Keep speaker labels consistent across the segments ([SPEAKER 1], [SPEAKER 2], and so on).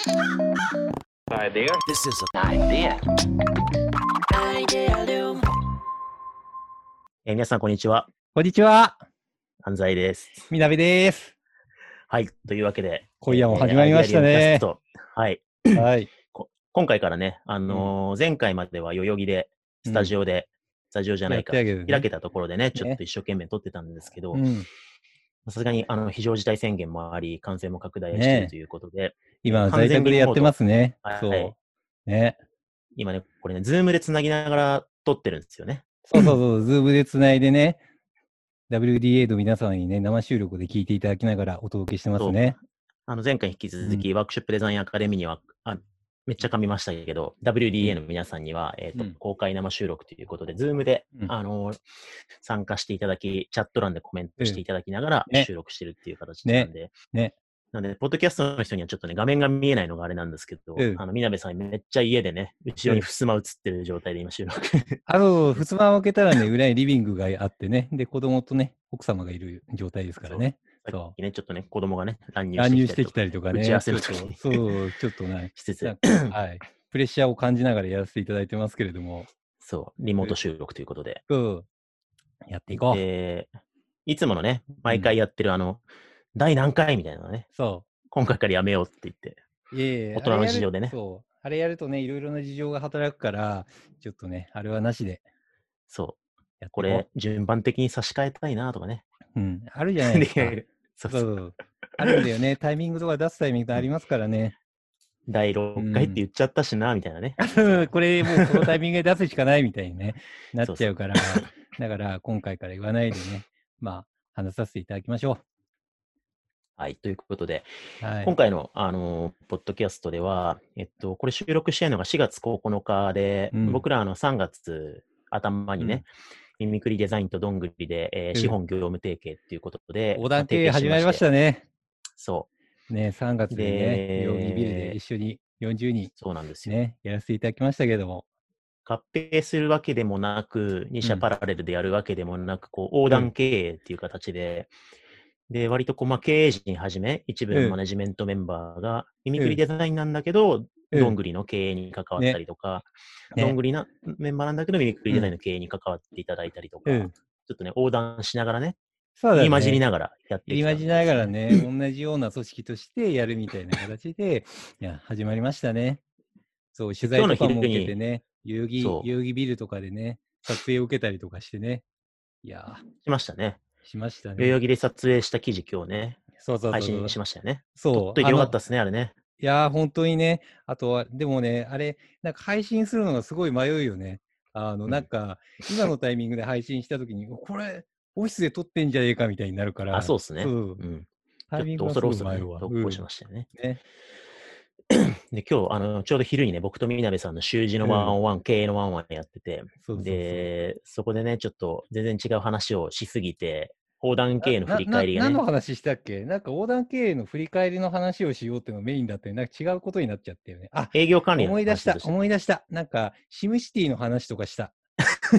[SPEAKER 1] Idea? This is an idea.
[SPEAKER 2] えー皆さん、こんにちは。
[SPEAKER 3] こんにちは。
[SPEAKER 2] 安西です。
[SPEAKER 3] みなべです。
[SPEAKER 2] はい。というわけで、
[SPEAKER 3] 今夜も始まりましたね
[SPEAKER 2] えーアイデアリウムキャストはい。
[SPEAKER 3] はい。
[SPEAKER 2] 今回からね、あのー前回までは代々木で、スタジオで、スタジオじゃないか、
[SPEAKER 3] やってあげるね
[SPEAKER 2] 開けたところでね、ちょっと一生懸命撮ってたんですけど、
[SPEAKER 3] うん、
[SPEAKER 2] さすがにあの非常事態宣言もあり、感染も拡大している
[SPEAKER 3] ね
[SPEAKER 2] ということで、
[SPEAKER 3] 今、
[SPEAKER 2] 完全に
[SPEAKER 3] 在宅でやってますね。
[SPEAKER 2] はい。う。
[SPEAKER 3] ね。
[SPEAKER 2] 今ね、これね、ズームでつなぎながら撮ってるんですよね。
[SPEAKER 3] そうそうそう、ズームでつないでね、WDA の皆さんにね、生収録で聞いていただきながらお届けしてますね。
[SPEAKER 2] あの前回引き続き、ワークショップデザインアカデミーには、あめっちゃ噛みましたけど、WDA の皆さんには、えーと
[SPEAKER 3] うん。
[SPEAKER 2] 公開生収録ということで、ズームで、
[SPEAKER 3] うん。
[SPEAKER 2] あの参加していただき、チャット欄でコメントしていただきながら
[SPEAKER 3] ね。
[SPEAKER 2] 収録してるっていう形なんで、
[SPEAKER 3] ね。
[SPEAKER 2] なんで、ポッドキャストの人にはちょっとね、画面が見えないのがあれなんですけど、
[SPEAKER 3] うん。
[SPEAKER 2] あの、みなべさんめっちゃ家でね、後ろにふすま映ってる状態で今収録。
[SPEAKER 3] あと、ふすまを開けたらね、裏にリビングがあってね、で、子供とね、奥様がいる状態ですからね。
[SPEAKER 2] ね、ちょっとね、子供がね、乱入し
[SPEAKER 3] しててきたりとかね。
[SPEAKER 2] 打ち合わせの時
[SPEAKER 3] そう
[SPEAKER 2] に
[SPEAKER 3] そうちょっとね、
[SPEAKER 2] しつつ
[SPEAKER 3] なん、かはい。プレッシャーを感じながらやらせていただいてますけれども、
[SPEAKER 2] そう、リモート収録ということで。
[SPEAKER 3] うん。やっていこう。
[SPEAKER 2] で、いつものね、毎回やってるあの、第何回みたいなのね、
[SPEAKER 3] そ
[SPEAKER 2] 今回からやめようって言って、
[SPEAKER 3] う。いえいえ
[SPEAKER 2] 大人の事情でね
[SPEAKER 3] あれやるそう。あれやるとね、いろいろな事情が働くから、ちょっとね、あれはなしで
[SPEAKER 2] そう
[SPEAKER 3] こ
[SPEAKER 2] れ、順番的に差し替えたいなとかね。
[SPEAKER 3] うん。あるじゃないですか。
[SPEAKER 2] そう
[SPEAKER 3] そ
[SPEAKER 2] そう
[SPEAKER 3] う。あるんだよね。タイミングとか出すタイミングがありますからね。
[SPEAKER 2] 第6回って言っちゃったしな、みたいなね。
[SPEAKER 3] これもうこのタイミングで出すしかないみたいにね、なっちゃうから。だから今回から言わないでね、まあ、話させていただきましょ
[SPEAKER 2] はい、ということで、
[SPEAKER 3] う。はい。
[SPEAKER 2] 今回の、あのーポッドキャストでは、えっと、これ収録してるのが4月9日で、
[SPEAKER 3] うん
[SPEAKER 2] 僕らあの3月頭にね、ミミクリデザインとどんぐりで、えー
[SPEAKER 3] うん
[SPEAKER 2] 資本業務提携ということで、
[SPEAKER 3] 横断経営始まりました
[SPEAKER 2] ね。
[SPEAKER 3] ね。
[SPEAKER 2] そ
[SPEAKER 3] ね、3月でね、
[SPEAKER 2] で
[SPEAKER 3] 代々木ビルで一緒に40人
[SPEAKER 2] う、そうなんですよ。
[SPEAKER 3] ね、やらせていただきましたけれども。
[SPEAKER 2] 合併するわけでもなく、2社
[SPEAKER 3] うん
[SPEAKER 2] パラレルでやるわけでもなく、こう横断経営っていう形で、で、割とこう、まあ、経営陣はじめ、一部
[SPEAKER 3] うん
[SPEAKER 2] のマネジメントメンバーが、ミミクリデザインなんだけど、
[SPEAKER 3] うん
[SPEAKER 2] どんぐりの経営に関わったりとか、
[SPEAKER 3] ね
[SPEAKER 2] どんぐりなメンバーなんだけど、ミミクリデザインの経営に関わっていただいたりとか、
[SPEAKER 3] うん
[SPEAKER 2] ちょっとね、横断しながらね、
[SPEAKER 3] そうだね。
[SPEAKER 2] 混じりながらやって
[SPEAKER 3] 入り
[SPEAKER 2] きたん
[SPEAKER 3] 混じりながらね、同じような組織としてやるみたいな形で、いや、始まりましたね。そう、取材とかも受けてね、代々木、代
[SPEAKER 2] そう
[SPEAKER 3] 々木ビルとかでね、撮影を受けたりとかしてね。いや
[SPEAKER 2] しましたね。
[SPEAKER 3] ー、しましたね。
[SPEAKER 2] 代々木で撮影した記事今日ね、
[SPEAKER 3] そうそうそう
[SPEAKER 2] 配
[SPEAKER 3] そう
[SPEAKER 2] 信しましたよね。
[SPEAKER 3] そう。
[SPEAKER 2] といてよかったですね、あれね。
[SPEAKER 3] いやー、本当にね、あとは、でもね、あれ、なんか配信するのがすごい迷うよね。あの、
[SPEAKER 2] うん
[SPEAKER 3] なんか、今のタイミングで配信したときに、これ、オフィスで撮ってんじゃねえかみたいになるから。
[SPEAKER 2] あ、そうですね。
[SPEAKER 3] うん
[SPEAKER 2] うん。
[SPEAKER 3] タイミングがすごい迷うわ。
[SPEAKER 2] 投稿しましたよね。
[SPEAKER 3] うんね。
[SPEAKER 2] で、今日、あの、ちょうど昼にね、僕とみなべさんの習字のワンオンワン、経営のワンオンワンやってて、で、そこでね、ちょっと全然違う話をしすぎて、横断経営の振り返りがね
[SPEAKER 3] 何の、話したっけ？なんか横断経営の振り返りの話をしようっていうのがメインだった。なんか違うことになっちゃったよね。あ、
[SPEAKER 2] 営業管理の
[SPEAKER 3] 思い出した思い出した。なんか、シムシティの話とかした。
[SPEAKER 2] そ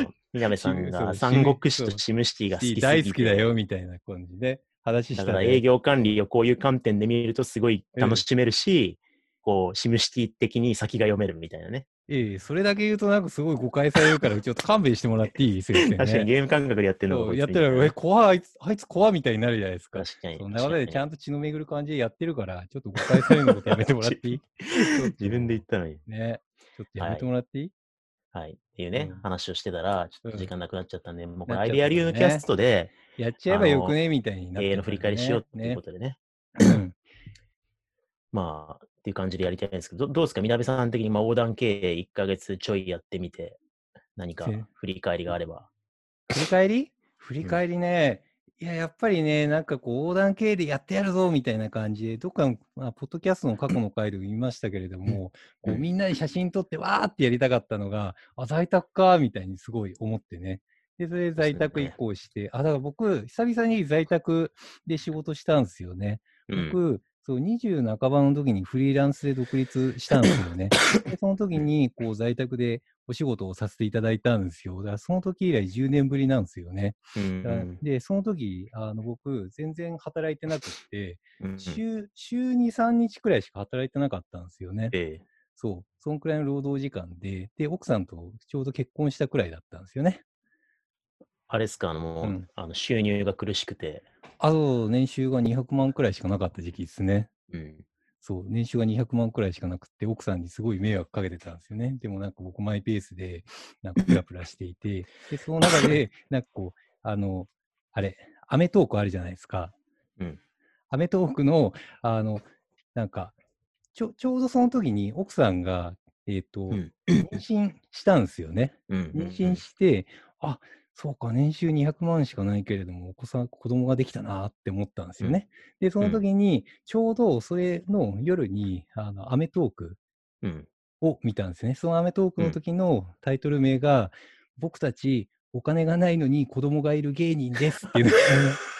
[SPEAKER 2] うみなべさんが
[SPEAKER 3] シ
[SPEAKER 2] 三国志とシムシティが好き
[SPEAKER 3] 大好きだよ、みたいな感じで話したね
[SPEAKER 2] だから営業管理をこういう観点で見るとすごい楽しめるし、こう、シムシティ的に先が読めるみたいなね。
[SPEAKER 3] ええ、それだけ言うとなんかすごい誤解されるから、ちょっと勘弁してもらっていい？先生ね。
[SPEAKER 2] 確かにゲーム感覚でやってるの
[SPEAKER 3] やってるら、え、怖い、あいつ、あいつ怖いみたいになるじゃないですか。
[SPEAKER 2] 確かに。
[SPEAKER 3] そんなことでちゃ
[SPEAKER 2] ん
[SPEAKER 3] んと血の巡る感じでやってるから、ちょっと誤解されるのことやめてもらっていい？
[SPEAKER 2] 自分で言ったのに。
[SPEAKER 3] ね。ちょっとやめてもらっていい、
[SPEAKER 2] はい。っていうね、
[SPEAKER 3] うん
[SPEAKER 2] 話をしてたら、ちょっと時間なくなっちゃったんで、もうこれアイデアリウムキャストで、
[SPEAKER 3] やっちゃえばよくねみたいになってね、
[SPEAKER 2] 経営の振り返りしようっていうことでね。
[SPEAKER 3] うん
[SPEAKER 2] まあ、っていう感じでやりたいんですけど、どどうですか、みなべさん的に、まあ、横断経営1ヶ月ちょいやってみて、何か
[SPEAKER 3] せ
[SPEAKER 2] 振り返りがあれば。
[SPEAKER 3] 振り返り？振り返りね、いや、やっぱりね、なんかこう、横断経営でやってやるぞみたいな感じで、どっかの、まあ、ポッドキャストの過去の回でも言いましたけれども、こう
[SPEAKER 2] うん
[SPEAKER 3] みんなで写真撮って、わーってやりたかったのが、あ、在宅か、みたいにすごい思ってね。で、それで在宅移行して、あ、だから僕、久々に在宅で仕事したんですよね。
[SPEAKER 2] うん。
[SPEAKER 3] 僕、そう、20半ばの時にフリーランスで独立したんですよね。で、その時に、こう、在宅でお仕事をさせていただいたんですよ。だから、その時以来10年ぶりなんですよね。で、その時、あの、僕、全然働いてなくって、
[SPEAKER 2] うん
[SPEAKER 3] 週、週2、3日くらいしか働いてなかったんですよね。
[SPEAKER 2] ええ
[SPEAKER 3] そう。そんくらいの労働時間で、で、奥さんとちょうど結婚したくらいだったんですよね。
[SPEAKER 2] あれですか、あの、もう
[SPEAKER 3] うん
[SPEAKER 2] あの収入が苦しくて、
[SPEAKER 3] あと、年収が200万くらいしかなかった時期ですね。
[SPEAKER 2] うん。
[SPEAKER 3] そう、年収が200万くらいしかなくって、奥さんにすごい迷惑かけてたんですよね。でもなんか僕マイペースで、なんかプラプラしていて、で、その中で、なんかこう、あの、あれ、アメトークあるじゃないですか。
[SPEAKER 2] うん。
[SPEAKER 3] アメトークの、あの、なんか、ちょ、ちょうどその時に奥さんが、えっ、と、
[SPEAKER 2] うん
[SPEAKER 3] 妊娠したんですよね。
[SPEAKER 2] うんうんうん
[SPEAKER 3] 妊娠して、あ、そうか、年収200万しかないけれども、お子さん、子供ができたなって思ったんですよね。で、その時に、ちょうどそれの夜に、あの、アメトーク
[SPEAKER 2] うん。
[SPEAKER 3] を見たんですね。そのアメトークの時のタイトル名が、僕たち、お金がないのに子供がいる芸人ですっていうの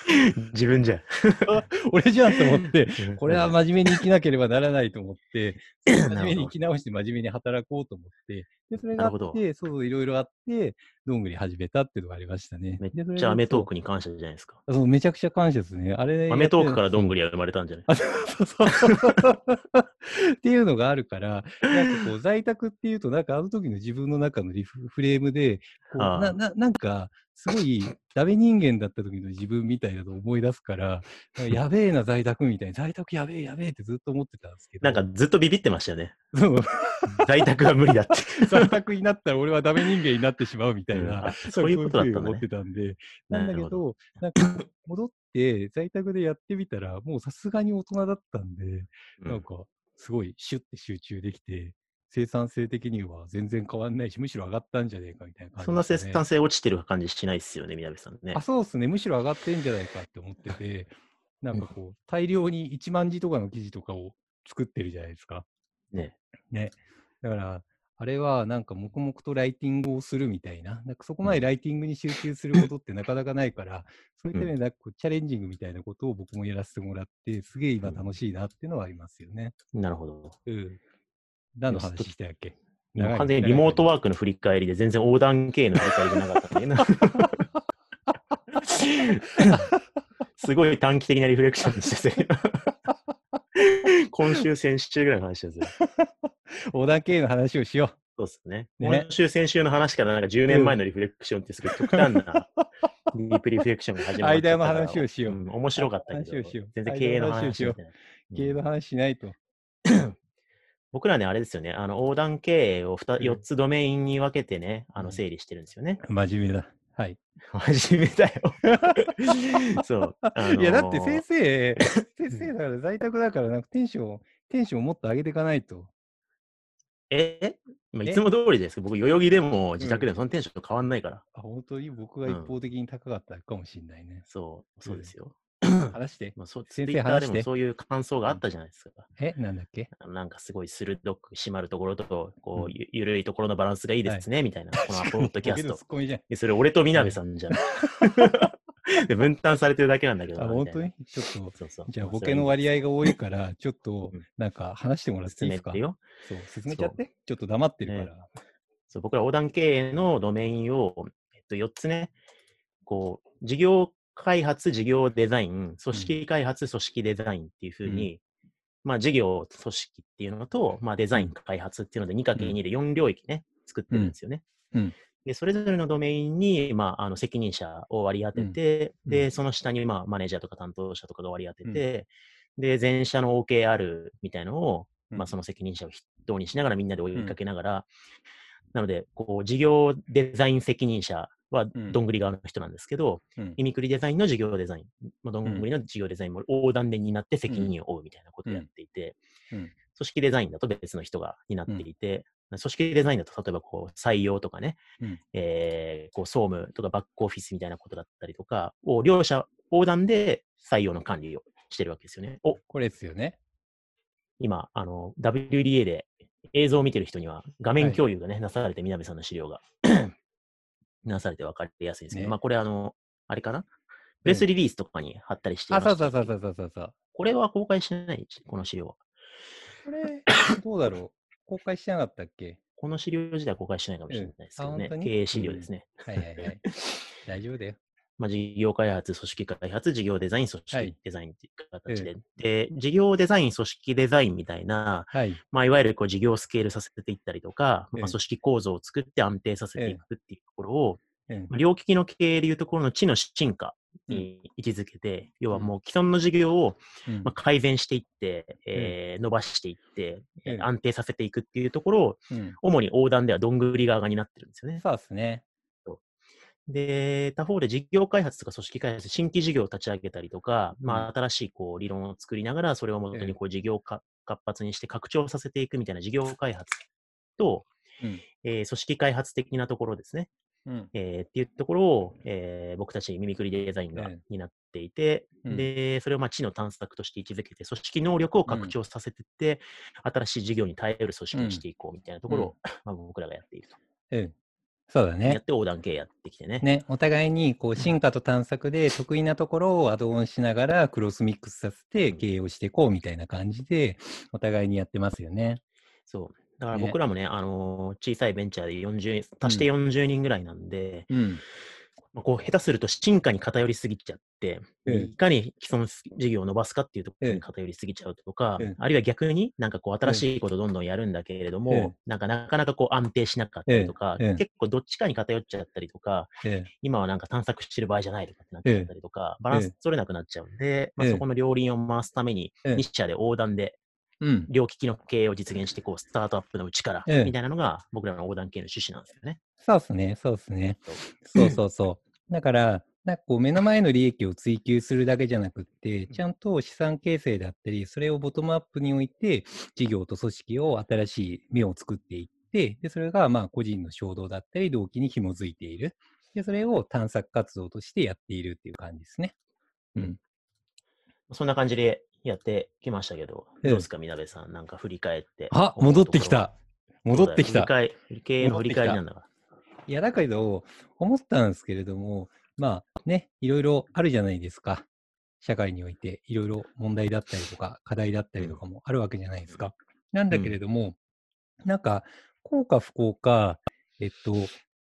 [SPEAKER 2] 自分じゃん。
[SPEAKER 3] が 俺じゃんと思って、これは
[SPEAKER 2] ま
[SPEAKER 3] 真面目に生きなければならないと思って、真面目に生き直して真面目に働こうと思って、で、それがあって、そう、いろいろあって、どんぐり始めたっていうのがありましたね。
[SPEAKER 2] めっちゃアメトークに感謝じゃないですか。
[SPEAKER 3] そう、めちゃくちゃ感謝ですね。あれ、
[SPEAKER 2] アメトークからどん
[SPEAKER 3] ぐ
[SPEAKER 2] ぐりは生まれたんじゃない
[SPEAKER 3] あそうそうそう。っていうのがあるから、なんかこう、在宅っていうと、なんかあの時の自分の中のリフフレームで、こうなななんか、すごいダメ人間だった時の自分みたいなのを思い出すから、かやべえな、在宅みたいな、在宅やべえやべえってずっと思ってたんですけど、
[SPEAKER 2] なんかずっとビビってましたよね。
[SPEAKER 3] そう、
[SPEAKER 2] 在宅は無理だって。
[SPEAKER 3] 在宅になったら俺はダメ人間になってしまうみたい
[SPEAKER 2] うん。そういうことだったね
[SPEAKER 3] 思ってたんで、なんだけど、なんか戻って在宅でやってみたら、もうさすがに大人だったんで、
[SPEAKER 2] うん。
[SPEAKER 3] なんかすごいシュッて集中できて、生産性的には全然変わんないし、むしろ上がったんじゃねえかみたいな感じ
[SPEAKER 2] そんな生産性落ちてる感じしないですよね、宮部さんね
[SPEAKER 3] あ、。そうですね。むしろ上がってんじゃないかって思ってて、なんかこう、大量に1万字とかの記事とかを作ってるじゃないですか。
[SPEAKER 2] ね。
[SPEAKER 3] ね。だから、あれはなんか黙々とライティングをするみたいな、なんかそこまでライティングに集中することってなかなかないから、そういった意味でなんかこうチャレンジングみたいなことを僕もやらせてもらって、すげえ今楽しいなっていうのはありますよね。
[SPEAKER 2] なるほど。
[SPEAKER 3] うん。何の話してたっけ？
[SPEAKER 2] 今完全にリモートワークの振り返りで全然横断系の振り返りじゃなかったんだけど。すごい短期的なリフレクションにしてて。今週、先週ぐらいの話ですよ。
[SPEAKER 3] 横断系の話をしよ
[SPEAKER 2] そうですね。
[SPEAKER 3] ね
[SPEAKER 2] 今週、先週の話からなんか10年前のリフレクションってすごい極端なディープリフレクションが始
[SPEAKER 3] う。
[SPEAKER 2] まって
[SPEAKER 3] 間の話をしよう。
[SPEAKER 2] ん面白かったけど
[SPEAKER 3] 話をしよう、
[SPEAKER 2] 全然経営の
[SPEAKER 3] 話をしよう。経営の話しないと。
[SPEAKER 2] 僕らね、あれですよね、あの横断経営を 2,
[SPEAKER 3] うん
[SPEAKER 2] 4つドメインに分けてね、あ
[SPEAKER 3] うん
[SPEAKER 2] の整理してるんですよね。
[SPEAKER 3] 真面目だ。はい。
[SPEAKER 2] 真面目だよ。そう。あのー
[SPEAKER 3] いや、だって先生、先生だから在宅だから、なんかテンション、テンションをもっと上げていかないと。
[SPEAKER 2] えまあ、
[SPEAKER 3] え？
[SPEAKER 2] いつも通りです。僕、代々木でも自宅でもそのテンション変わんないから。
[SPEAKER 3] あ、本当に僕が一方的に高かったかもしれないね。
[SPEAKER 2] そう、そうですよ。
[SPEAKER 3] 話して。
[SPEAKER 2] まあ、そうツ
[SPEAKER 3] 先生話して
[SPEAKER 2] もそういう感想があったじゃないですか。
[SPEAKER 3] え、なんだっけ？
[SPEAKER 2] なんかすごい鋭く締まるところと、こ
[SPEAKER 3] う
[SPEAKER 2] ゆゆるいところのバランスがいいですね、みたいな、この アポロッドキャストそれ俺とみなべさんじゃん。で分担されてるだけなんだけど
[SPEAKER 3] あ、
[SPEAKER 2] な。
[SPEAKER 3] 本当に？ちょっと、
[SPEAKER 2] そうそう。
[SPEAKER 3] じゃあ
[SPEAKER 2] ま
[SPEAKER 3] ボケの割
[SPEAKER 2] 合
[SPEAKER 3] 合が多いから、ちょっと
[SPEAKER 2] うん、
[SPEAKER 3] なんか話してもらっていいですか？そう、進めちゃって。ちょっと黙ってるから。
[SPEAKER 2] そう僕ら横断経営のドメインを、えっと、4つね、こう、事業開発、事業デザイン、組織開発、組織デザインっていうふうに、まあ、事業、組織っていうのと、まあ、デザイン、開発っていうので 2×2 で4領域ね、作ってるんですよね。
[SPEAKER 3] うん。
[SPEAKER 2] で、それぞれのドメインに、まあ、あの責任者を割り当てて、
[SPEAKER 3] うん。
[SPEAKER 2] で、その下に、まあ、マネージャーとか担当者とかが割り当てて、で、全社の OKR みたいのを、
[SPEAKER 3] うん。
[SPEAKER 2] まあ、その責任者を筆頭にしながらみんなで追いかけながら、なので、こう、事業デザイン責任者は
[SPEAKER 3] うん。
[SPEAKER 2] どんぐり側の人なんですけど、
[SPEAKER 3] うん。
[SPEAKER 2] イミクリデザインの事業デザイン、まあ、どんぐりの事業デザインも横断で担って責任を負うみたいなことをやっていて、
[SPEAKER 3] うん。うん。
[SPEAKER 2] 組織デザインだと別の人が担っていて、組織デザインだと例えばこう採用とかね、
[SPEAKER 3] うん。
[SPEAKER 2] えーこう総務とかバックオフィスみたいなことだったりとかを両者横断で採用の管理をしてるわけですよね。お、
[SPEAKER 3] これですよね。
[SPEAKER 2] 今、あの、WDA で映像を見てる人には画面共有がね、なされて、みなべさんの資料がなされて分かりやすいんですけど、
[SPEAKER 3] ね
[SPEAKER 2] まあこれあの、あれかな？プレスリリースとかに貼ったりしてい
[SPEAKER 3] あ、
[SPEAKER 2] ました
[SPEAKER 3] そうそうそうそうそうそう。
[SPEAKER 2] これは公開してないこの資料は。
[SPEAKER 3] これ、どうだろう？公開してなかったっけ？
[SPEAKER 2] この資料自体は公開してないかもしれないですけどね
[SPEAKER 3] うん
[SPEAKER 2] 経営資料ですね。
[SPEAKER 3] はいはいはい。大丈夫だよ。
[SPEAKER 2] まあ、事業開発、組織開発、事業デザイン、組
[SPEAKER 3] はい。
[SPEAKER 2] 織デザインっていう形で。で、事業デザイン、組織デザインみたいな、
[SPEAKER 3] はい。
[SPEAKER 2] まあ、いわゆるこう事業をスケールさせていったりとか、
[SPEAKER 3] ええ。
[SPEAKER 2] まあ、組織構造を作って安定させていくっていうところを、
[SPEAKER 3] うん
[SPEAKER 2] まあ両利きの経営でいうところの知の進化に位置づけて、要はもう既存の事業を
[SPEAKER 3] うん
[SPEAKER 2] まあ、改善していって、えー伸ばしていって、えー
[SPEAKER 3] ええ。
[SPEAKER 2] 安定させていくっていうところを、
[SPEAKER 3] うん。
[SPEAKER 2] 主に横断ではどんぐり側になってるんですよね。
[SPEAKER 3] そうですね。
[SPEAKER 2] で、他方で事業開発とか組織開発、新規事業を立ち上げたりとか、ま
[SPEAKER 3] う
[SPEAKER 2] あ、新しいこう理論を作りながら、それをもと
[SPEAKER 3] ええ。
[SPEAKER 2] にこう事業化活発にして拡張させていくみたいな事業開発と、
[SPEAKER 3] うん。
[SPEAKER 2] えー組織開発的なところですね。
[SPEAKER 3] うん。
[SPEAKER 2] えーっていうところを、えー僕たちミミクリデザインが
[SPEAKER 3] ええ。
[SPEAKER 2] 担っていて、
[SPEAKER 3] うん。
[SPEAKER 2] で、それをまあ知の探索として位置づけて、組織能力を拡張させていって、新しい事業に耐えうる組織にしていこうみたいなところを、まあ、僕らがやっていると。
[SPEAKER 3] うん。そうだ
[SPEAKER 2] やっ
[SPEAKER 3] ね。
[SPEAKER 2] て横断系やってきてね。
[SPEAKER 3] ね、お互いにこう進化と探索で得意なところをアドオンしながらクロスミックスさせて経営をしていこうみたいな感じでお互いにやってますよね。
[SPEAKER 2] そう。だから
[SPEAKER 3] ね
[SPEAKER 2] 僕らもね、あのー小さいベンチャーで40、足して40人ぐらいなんで、
[SPEAKER 3] うん。
[SPEAKER 2] まあこう下手すると進化に偏りすぎちゃって、
[SPEAKER 3] ええ。
[SPEAKER 2] いかに既存事業を伸ばすかっていうところ
[SPEAKER 3] ええ。
[SPEAKER 2] に偏りすぎちゃうとか、
[SPEAKER 3] ええ。
[SPEAKER 2] あるいは逆になんかこう新しいことどんどんやるんだけれども、
[SPEAKER 3] ええ。
[SPEAKER 2] なんかなかなかこう安定しなかったりとか、結構どっちかに偏っちゃったりとか、
[SPEAKER 3] え
[SPEAKER 2] 今はなんか探索してる場合じゃないとかってなっちゃったりとか、バランス取れなくなっちゃうんで、まあ、
[SPEAKER 3] ええ。
[SPEAKER 2] そこの両輪を回すために、
[SPEAKER 3] ええ。
[SPEAKER 2] 日社で横断で。両利きの経営を実現していこう、スタートアップのうちから、
[SPEAKER 3] ええ
[SPEAKER 2] みたいなのが僕らの横断系の趣旨なんですよね。
[SPEAKER 3] そうですね、そうですね。
[SPEAKER 2] そう
[SPEAKER 3] そうそうそう。だから、なんかこう目の前の利益を追求するだけじゃなくって、ちゃんと資産形成だったり、それをボトムアップにおいて、事業と組織を新しい目を作っていって、で、それがまあ個人の衝動だったり、動機に紐づいている。で、それを探索活動としてやっているっていう感じですね。うん。
[SPEAKER 2] そんな感じでやってきましたけど、
[SPEAKER 3] ええ
[SPEAKER 2] どうですか、みなべさん。なんか振り返って。
[SPEAKER 3] あ、戻ってきた。戻ってきた。
[SPEAKER 2] 振り返経営の振り返りなんだから。
[SPEAKER 3] いや、だけど、思ったんですけれども、まあね、いろいろあるじゃないですか。社会において、いろいろ問題だったりとか、課題だったりとかもあるわけじゃないですか。なんだけれども、なんか、幸か不幸か、えっと、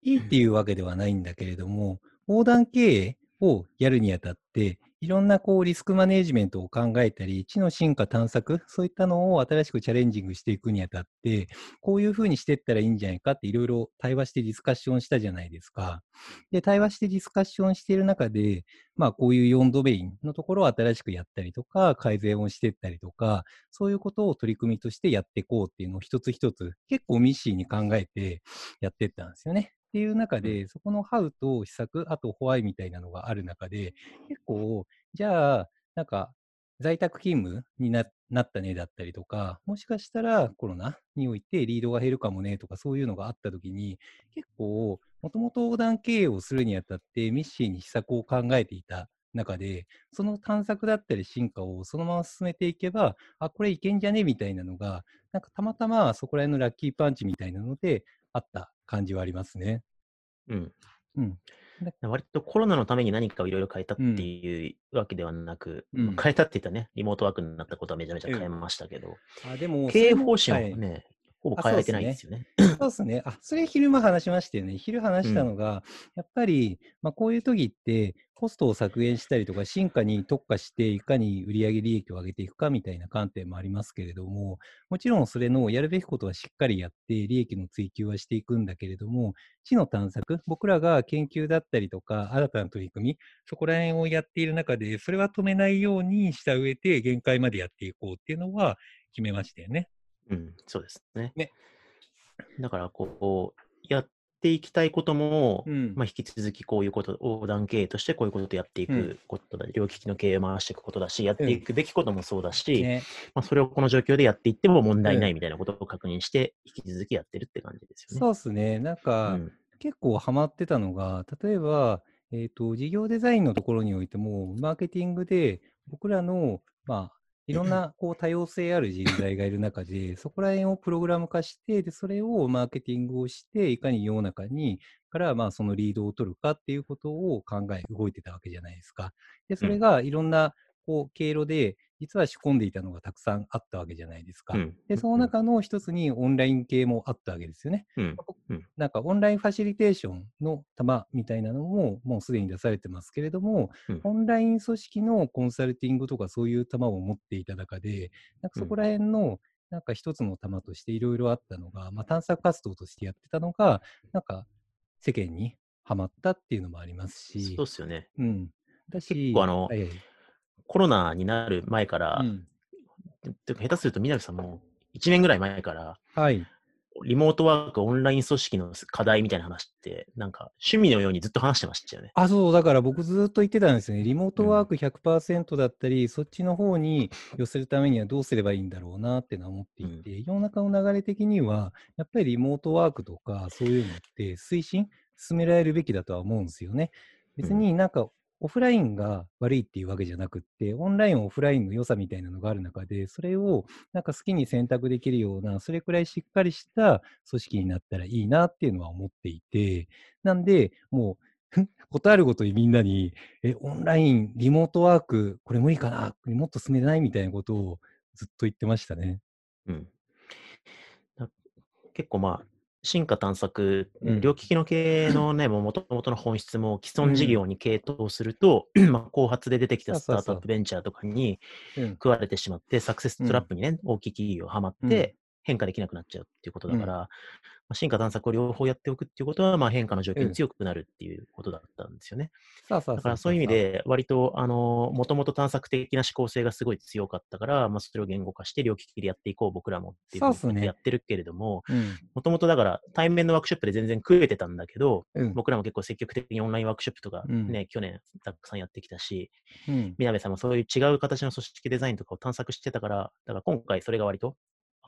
[SPEAKER 3] いいっていうわけではないんだけれども、横断経営をやるにあたって、いろんなこうリスクマネジメントを考えたり、知の進化探索、そういったのを新しくチャレンジングしていくにあたって、こういうふうにしていったらいいんじゃないかっていろいろ対話してディスカッションしたじゃないですか。で、対話してディスカッションしている中で、まあこういう4ドメインのところを新しくやったりとか、改善をしていったりとか、そういうことを取り組みとしてやっていこうっていうのを一つ一つ結構ミッシーに考えてやっていったんですよね。っていう中で、そこのハウと施策、あとホワイみたいなのがある中で、結構、じゃあ、なんか、在宅勤務にななったねだったりとか、もしかしたらコロナにおいてリードが減るかもねとかそういうのがあったときに、結構、もともと横断経営をするにあたってミッシーに施策を考えていた中で、その探索だったり進化をそのまま進めていけば、あ、これいけんじゃねみたいなのが、なんかたまたまそこら辺のラッキーパンチみたいなのであった感じはありますね。
[SPEAKER 2] うん。
[SPEAKER 3] うん。
[SPEAKER 2] 割とコロナのために何かをいろいろ変えたっていうわけではなく、
[SPEAKER 3] うん
[SPEAKER 2] まあ変えたって言ったらね、リモートワークになったことはめちゃめちゃ変えましたけど、
[SPEAKER 3] あでも、
[SPEAKER 2] 経営方針はね、ほぼ変えてないんですよね。
[SPEAKER 3] そうですね。あ、それ昼間話しましたよね。昼話したのが、やっぱり、まあ、こういう時って、コストを削減したりとか、進化に特化して、いかに売上利益を上げていくかみたいな観点もありますけれども、もちろんそれのやるべきことはしっかりやって、利益の追求はしていくんだけれども、知の探索、僕らが研究だったりとか、新たな取り組み、そこら辺をやっている中で、それは止めないようにした上で、限界までやっていこうっていうのは決めましたよね。
[SPEAKER 2] うん、そうですね。
[SPEAKER 3] ね
[SPEAKER 2] だから、こう、やっていきたいことも、
[SPEAKER 3] うん
[SPEAKER 2] まあ、引き続きこういうこと、横断経営としてこういうことをやってい
[SPEAKER 3] うん
[SPEAKER 2] くことだ、両利きの経営を回していくことだし、やっていくべきこともそうだし、
[SPEAKER 3] ね。
[SPEAKER 2] まあ、それをこの状況でやっていっても問題な
[SPEAKER 3] うん
[SPEAKER 2] いみたいなことを確認して、引き続きやってるって感じですよね。
[SPEAKER 3] そうですね。なんか、
[SPEAKER 2] うん
[SPEAKER 3] 結構ハマってたのが、例えば、えっ、と、事業デザインのところにおいても、マーケティングで僕らの、まあ、いろんなこう多様性ある人材がいる中で、そこら辺をプログラム化して、で、それをマーケティングをして、いかに世の中に、からまあそのリードを取るかっていうことを考え、動いてたわけじゃないですか。で、それがいろんなこう経路で、実は仕込んでいたのがたくさんあったわけじゃないですか。
[SPEAKER 2] うん
[SPEAKER 3] で、その中の一つにオンライン系もあったわけですよね。
[SPEAKER 2] うんうん
[SPEAKER 3] なんかオンラインファシリテーションの玉みたいなのももうすでに出されてますけれども、
[SPEAKER 2] うん
[SPEAKER 3] オンライン組織のコンサルティングとかそういう玉を持っていた中で、なんかそこら辺のなんか一つの玉としていろいろあったのが、まあ、探索活動としてやってたのが、なんか世間にはまったっていうのもありますし
[SPEAKER 2] そう、っすよね。
[SPEAKER 3] うん。だし、
[SPEAKER 2] 結構あの
[SPEAKER 3] はいはい
[SPEAKER 2] コロナになる前から、
[SPEAKER 3] うん
[SPEAKER 2] 下手すると南さんも1年ぐらい前から、
[SPEAKER 3] はい。
[SPEAKER 2] リモートワーク、オンライン組織の課題みたいな話って、なんか趣味のようにずっと話してましたよね。
[SPEAKER 3] あ、そう、だから僕ずっと言ってたんですよね。リモートワーク100%だったり、そっちの方に寄せるためにはどうすればいいんだろうなって思っていて、世の中の流れ的には、やっぱりリモートワークとかそういうのって推進、進められるべきだとは思うんですよね。別になんかオフラインが悪いっていうわけじゃなくって、オンライン、オフラインの良さみたいなのがある中で、それをなんか好きに選択できるような、それくらいしっかりした組織になったらいいなっていうのは思っていて、なんで、もう、ことあるごとにみんなに、え、オンライン、リモートワーク、これ無理かなもっと進めないみたいなことをずっと言ってましたね。
[SPEAKER 2] うん。結構まあ、進化探索、
[SPEAKER 3] うん。
[SPEAKER 2] 両利きの経営のね、もともとの本質も既存事業に傾倒すると、まあ、後発で出てきたスタートアップベンチャーとかに
[SPEAKER 3] うん。
[SPEAKER 2] 食われてしまって、サクセストラップにね、大きい企業はまって、変化できなくなっちゃうっていうことだから、まあ、進化探索を両方やっておくっていうことは、まあ、変化の状況に強くなるっていうことだったんですよね。
[SPEAKER 3] そうそう
[SPEAKER 2] だからそういう意味、で、割と、あの、もともと探索的な思考性がすごい強かったから、まあ、それを言語化して、両利きでやっていこう、僕らもっていうふうにやってるけれども、
[SPEAKER 3] うん。
[SPEAKER 2] もともとだから、対面のワークショップで全然食えてたんだけど、
[SPEAKER 3] うん。
[SPEAKER 2] 僕らも結構積極的にオンラインワークショップとか
[SPEAKER 3] うん
[SPEAKER 2] ね、去年たくさんやってきたし、
[SPEAKER 3] うん。
[SPEAKER 2] 南さんもそういう違う形の組織デザインとかを探索してたから、だから今回それが割と、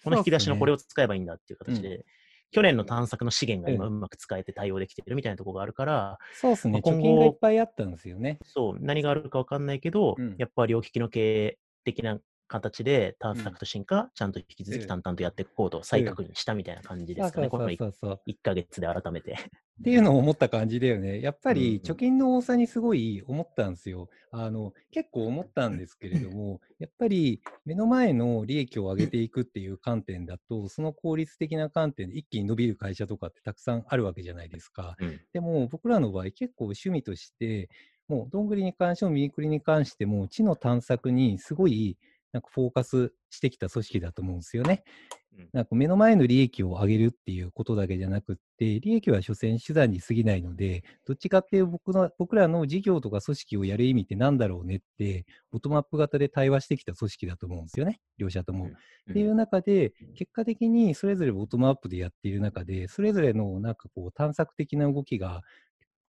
[SPEAKER 2] この引き出しのこれを使えばいいんだっていう形で、去年の探索の資源が今
[SPEAKER 3] う
[SPEAKER 2] うまく使えて対応できてるみたいなところがあるから、
[SPEAKER 3] そうですね。
[SPEAKER 2] まあ今後
[SPEAKER 3] 貯金がいっぱいあったんですよね。
[SPEAKER 2] そう、何があるかわかんないけど、
[SPEAKER 3] うん
[SPEAKER 2] やっぱ両利きの経営的な形で探索と進化、ちゃんと引き続
[SPEAKER 3] うん
[SPEAKER 2] き淡々とやっていこうと再確認したみたいな感じですかね、この
[SPEAKER 3] そうそう
[SPEAKER 2] 1,
[SPEAKER 3] そうそう。
[SPEAKER 2] ヶ月で改めて。
[SPEAKER 3] っていうのを思った感じだよね。やっぱ
[SPEAKER 2] うん
[SPEAKER 3] り
[SPEAKER 2] うん
[SPEAKER 3] 貯金の多さにすごい思ったんですよ。あの結構思ったんですけれども、やっぱり目の前の利益を上げていくっていう観点だと、その効率的な観点で一気に伸びる会社とかってたくさんあるわけじゃないですか。
[SPEAKER 2] うん
[SPEAKER 3] でも僕らの場合結構趣味として、もうどんぐりに関してもミニクリに関しても知の探索にすごいなんかフォーカスしてきた組織だと思うんですよね。
[SPEAKER 2] うん
[SPEAKER 3] なんか目の前の利益を上げるっていうことだけじゃなくって、利益は所詮手段に過ぎないので、どっちかっていう僕の僕らの事業とか組織をやる意味ってなんだろうねって、ボトムアップ型で対話してきた組織だと思うんですよね、両者とも。っていう中で、結果的にそれぞれボトムアップでやっている中で、それぞれのなんかこう探索的な動きが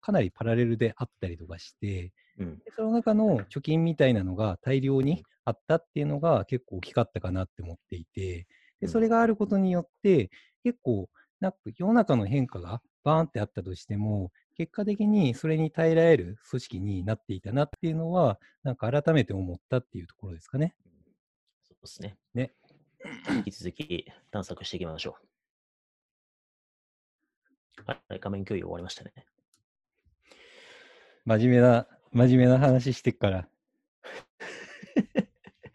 [SPEAKER 3] かなりパラレルであったりとかして、
[SPEAKER 2] うん
[SPEAKER 3] でその中の貯金みたいなのが大量にあったっていうのが結構大きかったかなって思っていて、でそれがあることによって、結構、なんか世の中の変化がバーンってあったとしても、結果的にそれに耐えられる組織になっていたなっていうのは、なんか改めて思ったっていうところですかね。
[SPEAKER 2] そうですね。
[SPEAKER 3] ね。
[SPEAKER 2] 引き続き探索していきましょう。はい、画面共有終わりましたね。
[SPEAKER 3] 真面目な、真面目な話してっから。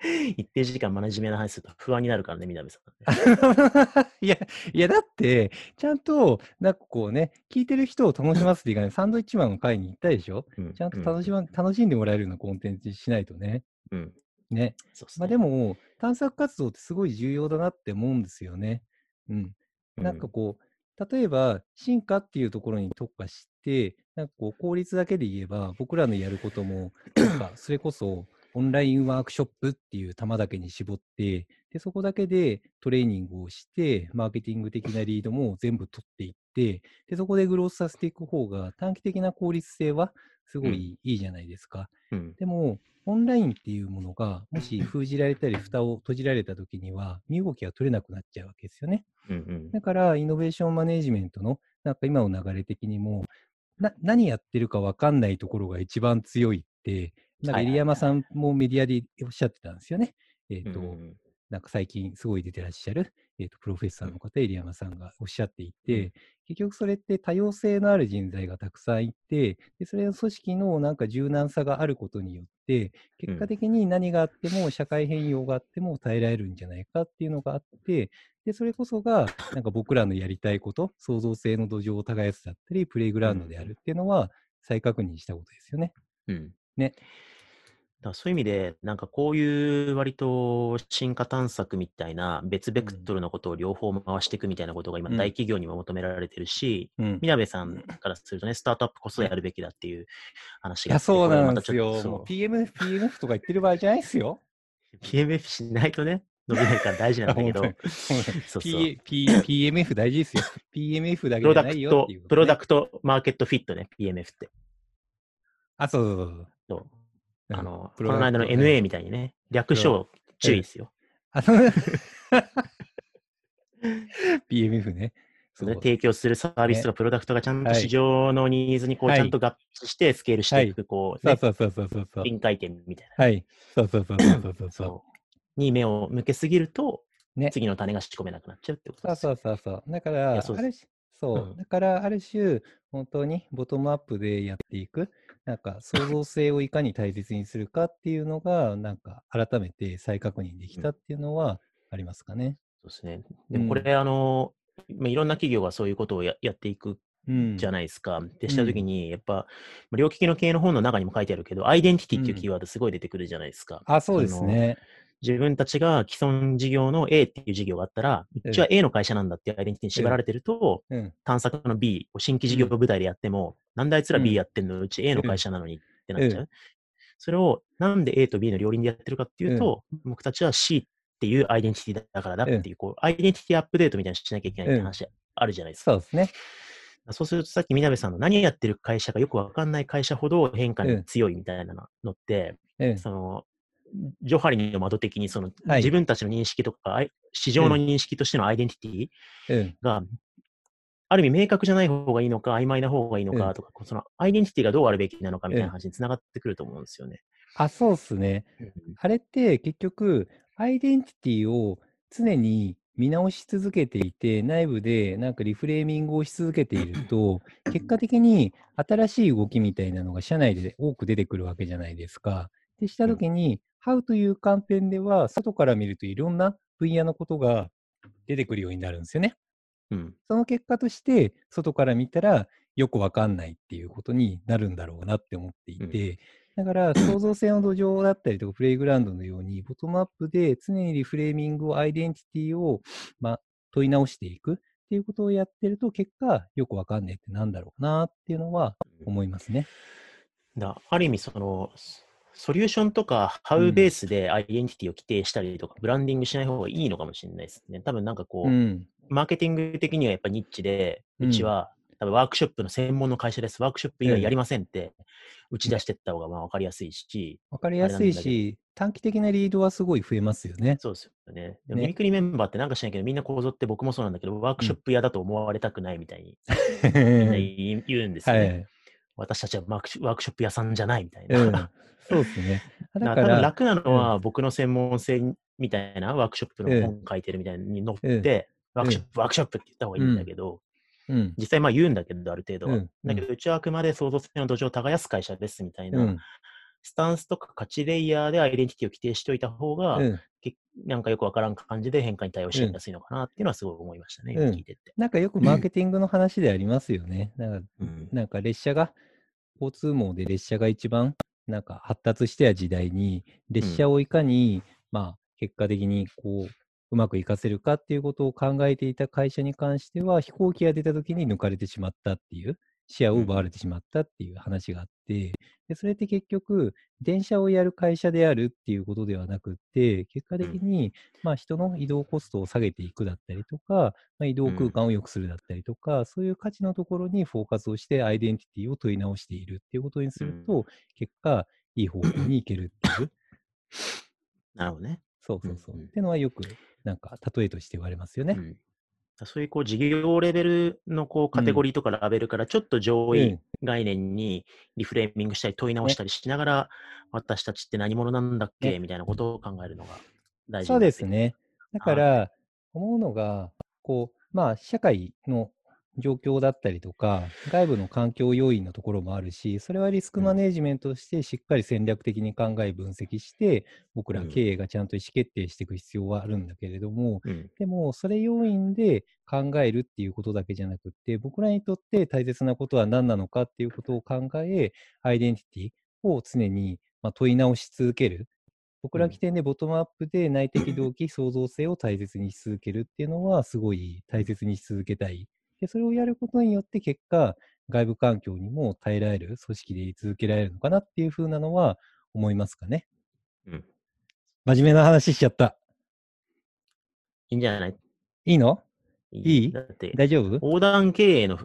[SPEAKER 2] 一定時間真面目な話すると不安になるからね、南さん、ね。
[SPEAKER 3] いや、いや、だって、ちゃんと、なんかこうね、聞いてる人を楽しませていかない。サンドイッチマンの会に行ったでしょ？
[SPEAKER 2] うん
[SPEAKER 3] ちゃんと楽し,、ま楽しんでもらえるようなコンテンツにしないとね。
[SPEAKER 2] うん。うん
[SPEAKER 3] ね。
[SPEAKER 2] そうっすね。
[SPEAKER 3] まあでも、探索活動ってすごい重要だなって思うんですよね。うん。
[SPEAKER 2] うん、
[SPEAKER 3] なんかこう、例えば、進化っていうところに特化して、なんかこう、効率だけで言えば、僕らのやることも、なんか、それこそ、オンラインワークショップっていう玉だけに絞って、で、そこだけでトレーニングをして、マーケティング的なリードも全部取っていって、で、そこでグロースさせていく方が、短期的な効率性はすごいいいじゃないですか。
[SPEAKER 2] うん。
[SPEAKER 3] でも、オンラインっていうものが、もし封じられたり、蓋を閉じられたときには、身動きが取れなくなっちゃうわけですよね。
[SPEAKER 2] うんうん。
[SPEAKER 3] だから、イノベーションマネジメントの、なんか今の流れ的にも、な何やってるか分かんないところが一番強いって、なんか入山さんもメディアでおっしゃってたんですよね。えっ、と、
[SPEAKER 2] うん
[SPEAKER 3] なんか最近すごい出てらっしゃる、えーとプロフェッサーの方、入山さんがおっしゃっていて、
[SPEAKER 2] うん
[SPEAKER 3] 結局それって多様性のある人材がたくさんいて、でそれの組織のなんか柔軟さがあることによって、結果的に何があっても、社会変容があっても耐えられるんじゃないかっていうのがあって、でそれこそがなんか僕らのやりたいこと、創造性の土壌を耕すだったり、プレイグラウンドであるっていうのは再確認したことですよね。
[SPEAKER 2] うん。
[SPEAKER 3] ね
[SPEAKER 2] だそういう意味で、なんかこういう割と進化探索みたいな別ベクトルのことを両方回していくみたいなことが今
[SPEAKER 3] うん
[SPEAKER 2] 大企業にも求められてるし、
[SPEAKER 3] うん。
[SPEAKER 2] みなべさんからするとね、スタートアップこそやるべきだっていう話
[SPEAKER 3] いや、
[SPEAKER 2] があって。
[SPEAKER 3] そうなんですよ。
[SPEAKER 2] ちょっと
[SPEAKER 3] もう PMF、PMF とか言ってる場合じゃないですよ。
[SPEAKER 2] そう PMF しないとね、伸びないから大事なんだけど、そうそう。
[SPEAKER 3] P P PMF 大事ですよ。PMF だけじ
[SPEAKER 2] プロダク
[SPEAKER 3] ゃないよ
[SPEAKER 2] ト
[SPEAKER 3] っていう、ことね、
[SPEAKER 2] プロダクトマーケットフィットね、PMF って。
[SPEAKER 3] あ、そうそうそう
[SPEAKER 2] そう
[SPEAKER 3] うん
[SPEAKER 2] あの、
[SPEAKER 3] プ
[SPEAKER 2] この間の NA みたいにね、略称注意ですよ。
[SPEAKER 3] あ、そう PMF ね。そう。
[SPEAKER 2] それ提供するサービスとかプロダクトがちゃんと
[SPEAKER 3] はい。
[SPEAKER 2] 市場のニーズにこう
[SPEAKER 3] はい。
[SPEAKER 2] ちゃんと合致してスケールしていく、こう、ね、
[SPEAKER 3] そうそうそうそうそう。
[SPEAKER 2] 臨界点みたいな。
[SPEAKER 3] はい。そうそうそうそうそうそう。
[SPEAKER 2] そう。に目を向けすぎると、
[SPEAKER 3] ね。
[SPEAKER 2] 次の種が仕込めなくなっちゃうってこと
[SPEAKER 3] そう
[SPEAKER 2] ですよ
[SPEAKER 3] そうそうそう。だから、
[SPEAKER 2] そう
[SPEAKER 3] あそう、
[SPEAKER 2] うん。
[SPEAKER 3] だから、ある種、本当にボトムアップでやっていく、なんか創造性をいかに大切にするかっていうのが、なんか改めて再確認できたっていうのはありますかね。
[SPEAKER 2] そうですね。でもこれ、あの、まあいろんな企業がそういうことをややっていく
[SPEAKER 3] うん。
[SPEAKER 2] じゃないですか。でしたときに、やっぱ、まあ両利きの系の本の中にも書いてあるけど、アイデンティティっていうキーワードすごい出てくるじゃないですか。
[SPEAKER 3] あ、そうですね。
[SPEAKER 2] 自分たちが既存事業の A っていう事業があったら、うちは A の会社なんだっていうアイデンティティに縛られてると、
[SPEAKER 3] うん。
[SPEAKER 2] 探索の B を新規事業部隊でやっても、なんであいつら
[SPEAKER 3] うん
[SPEAKER 2] B やってんの？うち A の会社なのにってなっちゃう。それをなんで A と B の両輪でやってるかっていうと、僕たちは C っていうアイデンティティだからだっていう、こう、アイデンティティアップデートみたいなのしなきゃいけないって話あるじゃないですか。
[SPEAKER 3] そうですね。
[SPEAKER 2] そうするとさっきみなべさんの何やってる会社かよくわかんない会社ほど変化に強いみたいなのって、
[SPEAKER 3] うん。
[SPEAKER 2] その、ジョハリの窓的にその、
[SPEAKER 3] はい
[SPEAKER 2] 自分たちの認識とか、市場の認識としてのアイデンティティ
[SPEAKER 3] うん。
[SPEAKER 2] が、ある意味明確じゃない方がいいのか、曖昧な方がいいの
[SPEAKER 3] うん
[SPEAKER 2] かとか、そのアイデンティティがどうあるべきなのかみたいな話につながってくると思うんですよね。
[SPEAKER 3] あ、そうっすね。あれって結局、アイデンティティを常に見直し続けていて、内部でなんかリフレーミングをし続けていると、結果的に新しい動きみたいなのが社内で多く出てくるわけじゃないですか。でしたときに、How という観点では、外から見るといろんな分野のことが出てくるようになるんですよね。
[SPEAKER 2] うん。
[SPEAKER 3] その結果として、外から見たらよくわかんないっていうことになるんだろうなって思っていて、だから創造性の土壌だったりとか、プレイグラウンドのように、ボトムアップで常にリフレーミングを、アイデンティティを、まあ、問い直していくっていうことをやってると、結果、よくわかんねえってなんだろうなっていうのは思いますね。
[SPEAKER 2] だある意味、その、ソリューションとか、ハ
[SPEAKER 3] うん
[SPEAKER 2] ウベースでアイデンティティを規定したりとか、ブランディングしない方がいいのかもしれないですね。多分なんかこう、
[SPEAKER 3] うん。
[SPEAKER 2] マーケティング的にはやっぱニッチで、
[SPEAKER 3] う
[SPEAKER 2] うんちは、多分ワークショップの専門の会社です。ワークショップ以
[SPEAKER 3] ええ
[SPEAKER 2] 外やりませんって打ち出していった方がまあ分かりやすいし、
[SPEAKER 3] わかりやすいし、短期的なリードはすごい増えますよね。
[SPEAKER 2] そうですよね。でも
[SPEAKER 3] ね
[SPEAKER 2] ミミクリメンバーってなんかしないけど、みんな構造って僕もそうなんだけど、ワークショップ屋だと思われたくないみたいにみんな言うんですよね。
[SPEAKER 3] はい。
[SPEAKER 2] 私たちはワークシワークショップ屋さんじゃないみたいな。
[SPEAKER 3] うん。そうですね。だから、
[SPEAKER 2] 楽なのは僕の専門性みたいなワークショップの本書いてるみたいに乗って、
[SPEAKER 3] うん
[SPEAKER 2] ワークショップ、ワークショップって言った方がいいんだけど、
[SPEAKER 3] うん。
[SPEAKER 2] 実際まあ言うんだけど、ある程度は。
[SPEAKER 3] うん
[SPEAKER 2] だけど、うちはあくまで創造性の土壌を耕す会社ですみたいな、
[SPEAKER 3] うん。
[SPEAKER 2] スタンスとか価値レイヤーでアイデンティティを規定しておいた方が、
[SPEAKER 3] うん。
[SPEAKER 2] けなんかよくわからん感じで変化に対応しやすいのかなっていうのはすごい思いましたね、
[SPEAKER 3] うん
[SPEAKER 2] 今聞いてて。
[SPEAKER 3] なんかよくマーケティングの話でありますよね。なんか
[SPEAKER 2] うん
[SPEAKER 3] なんか列車が、交通網で列車が一番なんか発達してた時代に、列車をいかに、まあ結果的にこう、うまく活かせるかっていうことを考えていた会社に関しては、飛行機が出た時に抜かれてしまったっていう、シェアを奪われてしまったっていう話があって、でそれって結局、電車をやる会社であるっていうことではなくって、結果的に、まあ、人の移動コストを下げていくだったりとか、まあ、移動空間を良くするだったりとか、そういう価値のところにフォーカスをしてアイデンティティを問い直しているっていうことにすると、結果、いい方向に行けるっていう、
[SPEAKER 2] なるほどね。
[SPEAKER 3] そうそうそう。っていうのはよく、なんか、例えとして言われますよね。
[SPEAKER 2] うんそういうこう事業レベルのこうカテゴリーとかラベルからちょっと上位
[SPEAKER 3] うん。
[SPEAKER 2] 概念にリフレーミングしたり問い直したりしながら、私たちって何者なんだっけ、
[SPEAKER 3] ね
[SPEAKER 2] みたいなことを考えるのが大事
[SPEAKER 3] そうで。すね。だから、思うのが、こう、まあ、社会の状況だったりとか、外部の環境要因のところもあるし、それはリスクマネージメントとしてしっかり戦略的に考え、分析して、僕ら
[SPEAKER 2] うん
[SPEAKER 3] 経営がちゃんと意思決定していく必要はあるんだけれども、
[SPEAKER 2] うん。
[SPEAKER 3] でも、それ要因で考えるっていうことだけじゃなくって、僕らにとって大切なことは何なのかっていうことを考え、アイデンティティを常にまあ問い直し続ける。僕ら
[SPEAKER 2] うん
[SPEAKER 3] 起点でボトムアップで内的動機、創造性を大切にし続けるっていうのは、すごい大切にし続けたい。で、それをやることによって結果、外部環境にも耐えられる組織で居続けられるのかなっていうふうなのは思いますかね。
[SPEAKER 2] うん。
[SPEAKER 3] 真面目な話しちゃった。
[SPEAKER 2] いいんじゃない？
[SPEAKER 3] いいの？
[SPEAKER 2] い
[SPEAKER 3] い？い
[SPEAKER 2] だって、
[SPEAKER 3] 大丈夫？
[SPEAKER 2] 横断経営の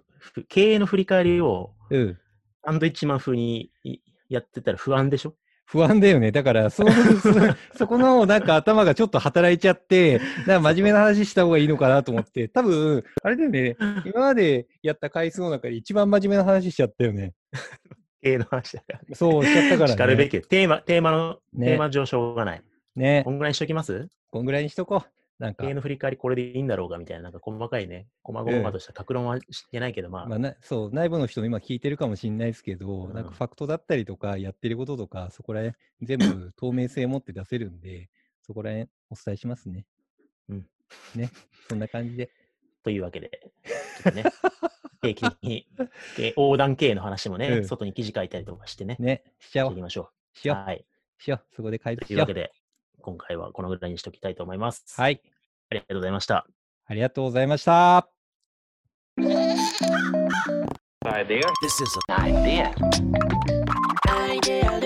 [SPEAKER 2] 経営の振り返りを
[SPEAKER 3] うん。
[SPEAKER 2] サンドイッチマン風にいやってたら不安でしょ？
[SPEAKER 3] 不安だよね。だから、そう、そそこのなんか頭がちょっと働いちゃって、なんか真面目な話した方がいいのかなと思って、多分、あれだよね、今までやった回数の中で一番真面目な話しちゃったよね。
[SPEAKER 2] 経営の話だから。
[SPEAKER 3] そう、しちゃったからね。
[SPEAKER 2] しかるべき。テーマ、テーマの、
[SPEAKER 3] ね
[SPEAKER 2] テーマ上しょうがない。
[SPEAKER 3] ね
[SPEAKER 2] こ。んぐらいにしときます？
[SPEAKER 3] こんぐらいにしとこう。なんか
[SPEAKER 2] 経営、の振り返りこれでいいんだろうかみたいな、なんか細かいね、細々とした格論はしてないけど、まあ、
[SPEAKER 3] まあな、そう、内部の人も今聞いてるかもしれないですけど、
[SPEAKER 2] うん
[SPEAKER 3] なんかファクトだったりとか、やってることとか、そこら辺、全部透明性持って出せるんで、そこら辺お伝えしますね。
[SPEAKER 2] うん。
[SPEAKER 3] ね。そんな感じで。
[SPEAKER 2] というわけで、ちょっとね、定期的に、え横断経営の話もね、
[SPEAKER 3] うん
[SPEAKER 2] 外に記事書いたりとかしてね、
[SPEAKER 3] ね。しちゃおう
[SPEAKER 2] していき。ましょう。
[SPEAKER 3] しよう。
[SPEAKER 2] はい。
[SPEAKER 3] しよう。そこで解
[SPEAKER 2] と
[SPEAKER 3] 決しよう。
[SPEAKER 2] いうわけで、今回はこのぐらいにしておきたいと思います。
[SPEAKER 3] はい。
[SPEAKER 2] ありがとうございました。
[SPEAKER 3] ありがとうございました。
[SPEAKER 1] Idea. This is an idea.
[SPEAKER 4] Idea,